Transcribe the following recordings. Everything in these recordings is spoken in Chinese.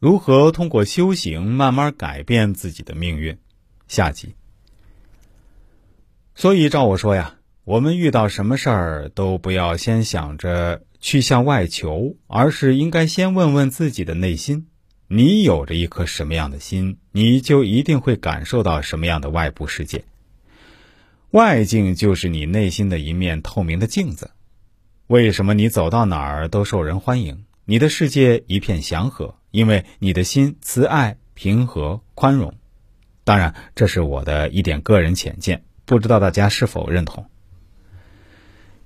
如何通过修行慢慢改变自己的命运？下集。所以照我说呀，我们遇到什么事儿都不要先想着去向外求，而是应该先问问自己的内心：你有着一颗什么样的心，你就一定会感受到什么样的外部世界。外境就是你内心的一面透明的镜子。为什么你走到哪儿都受人欢迎？你的世界一片祥和，因为你的心慈爱、平和、宽容。当然，这是我的一点个人浅见，不知道大家是否认同。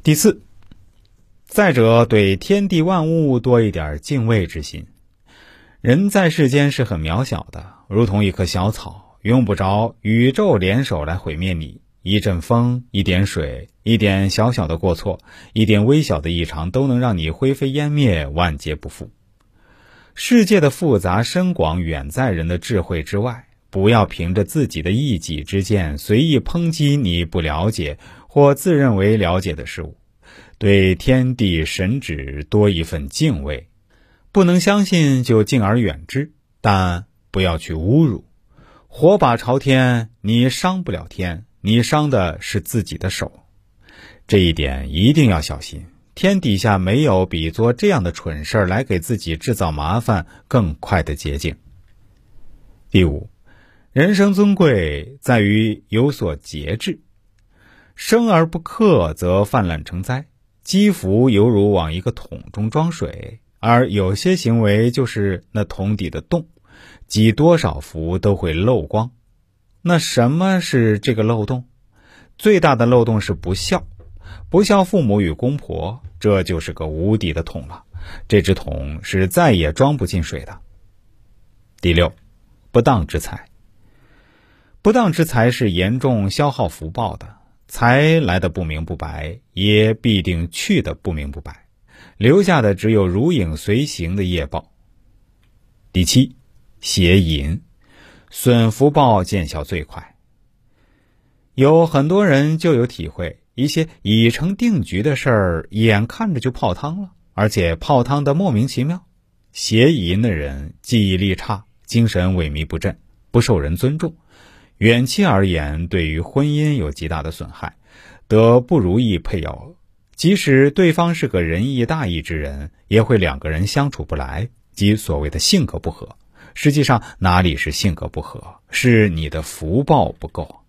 第四，再者，对天地万物多一点敬畏之心。人在世间是很渺小的，如同一棵小草，用不着宇宙联手来毁灭你。一阵风，一点水，一点小小的过错，一点微小的异常，都能让你灰飞烟灭，万劫不复。世界的复杂深广远在人的智慧之外，不要凭着自己的一己之见随意抨击你不了解或自认为了解的事物。对天地神旨多一份敬畏，不能相信就敬而远之，但不要去侮辱。火把朝天，你伤不了天。你伤的是自己的手，这一点一定要小心。天底下没有比做这样的蠢事儿来给自己制造麻烦更快的捷径。第五，人生尊贵在于有所节制，生而不克则泛滥成灾。积福犹如往一个桶中装水，而有些行为就是那桶底的洞，积多少福都会漏光。那什么是这个漏洞？最大的漏洞是不孝，不孝父母与公婆，这就是个无底的桶了。这只桶是再也装不进水的。第六，不当之财。不当之财是严重消耗福报的，财来的不明不白，也必定去的不明不白，留下的只有如影随形的业报。第七，邪淫。损福报见效最快。有很多人就有体会，一些已成定局的事儿，眼看着就泡汤了，而且泡汤的莫名其妙。邪淫的人记忆力差，精神萎靡不振，不受人尊重，远期而言对于婚姻有极大的损害，得不如意配偶。即使对方是个仁义大义之人，也会两个人相处不来，即所谓的性格不合。实际上哪里是性格不合，是你的福报不够。